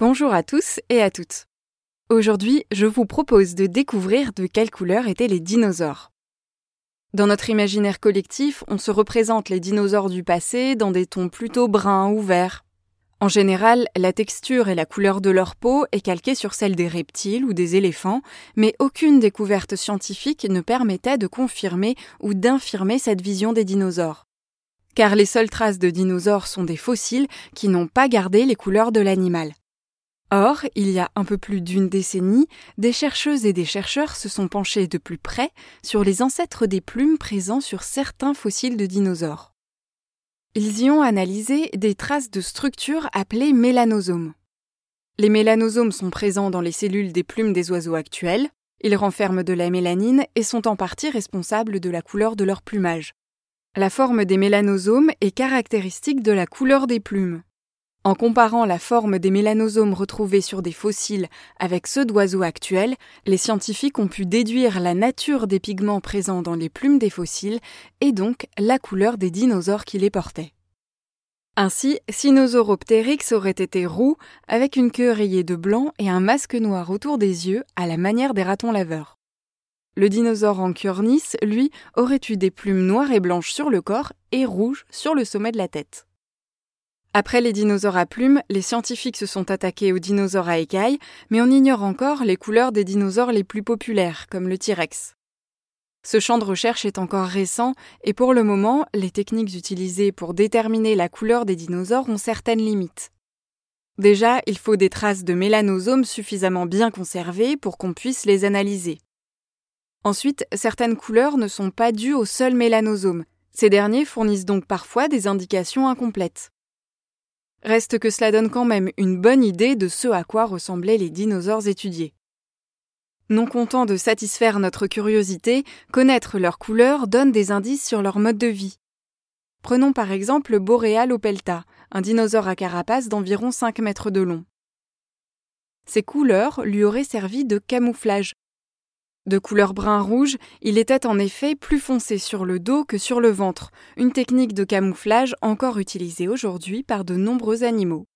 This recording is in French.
Bonjour à tous et à toutes. Aujourd'hui, je vous propose de découvrir de quelle couleur étaient les dinosaures. Dans notre imaginaire collectif, on se représente les dinosaures du passé dans des tons plutôt bruns ou verts. En général, la texture et la couleur de leur peau est calquée sur celle des reptiles ou des éléphants, mais aucune découverte scientifique ne permettait de confirmer ou d'infirmer cette vision des dinosaures. Car les seules traces de dinosaures sont des fossiles qui n'ont pas gardé les couleurs de l'animal. Or, il y a un peu plus d'une décennie, des chercheuses et des chercheurs se sont penchés de plus près sur les ancêtres des plumes présents sur certains fossiles de dinosaures. Ils y ont analysé des traces de structures appelées mélanosomes. Les mélanosomes sont présents dans les cellules des plumes des oiseaux actuels, ils renferment de la mélanine et sont en partie responsables de la couleur de leur plumage. La forme des mélanosomes est caractéristique de la couleur des plumes. En comparant la forme des mélanosomes retrouvés sur des fossiles avec ceux d'oiseaux actuels, les scientifiques ont pu déduire la nature des pigments présents dans les plumes des fossiles et donc la couleur des dinosaures qui les portaient. Ainsi, Sinosauropteryx aurait été roux avec une queue rayée de blanc et un masque noir autour des yeux à la manière des ratons laveurs. Le dinosaure Anchiornis, lui, aurait eu des plumes noires et blanches sur le corps et rouges sur le sommet de la tête. Après les dinosaures à plumes, les scientifiques se sont attaqués aux dinosaures à écailles, mais on ignore encore les couleurs des dinosaures les plus populaires, comme le T-Rex. Ce champ de recherche est encore récent et pour le moment, les techniques utilisées pour déterminer la couleur des dinosaures ont certaines limites. Déjà, il faut des traces de mélanosomes suffisamment bien conservées pour qu'on puisse les analyser. Ensuite, certaines couleurs ne sont pas dues aux seuls mélanosomes. Ces derniers fournissent donc parfois des indications incomplètes. Reste que cela donne quand même une bonne idée de ce à quoi ressemblaient les dinosaures étudiés. Non content de satisfaire notre curiosité, connaître leur couleur donne des indices sur leur mode de vie. Prenons par exemple le Boreal opelta, un dinosaure à carapace d'environ 5 mètres de long. Ces couleurs lui auraient servi de camouflage de couleur brun-rouge, il était en effet plus foncé sur le dos que sur le ventre, une technique de camouflage encore utilisée aujourd'hui par de nombreux animaux.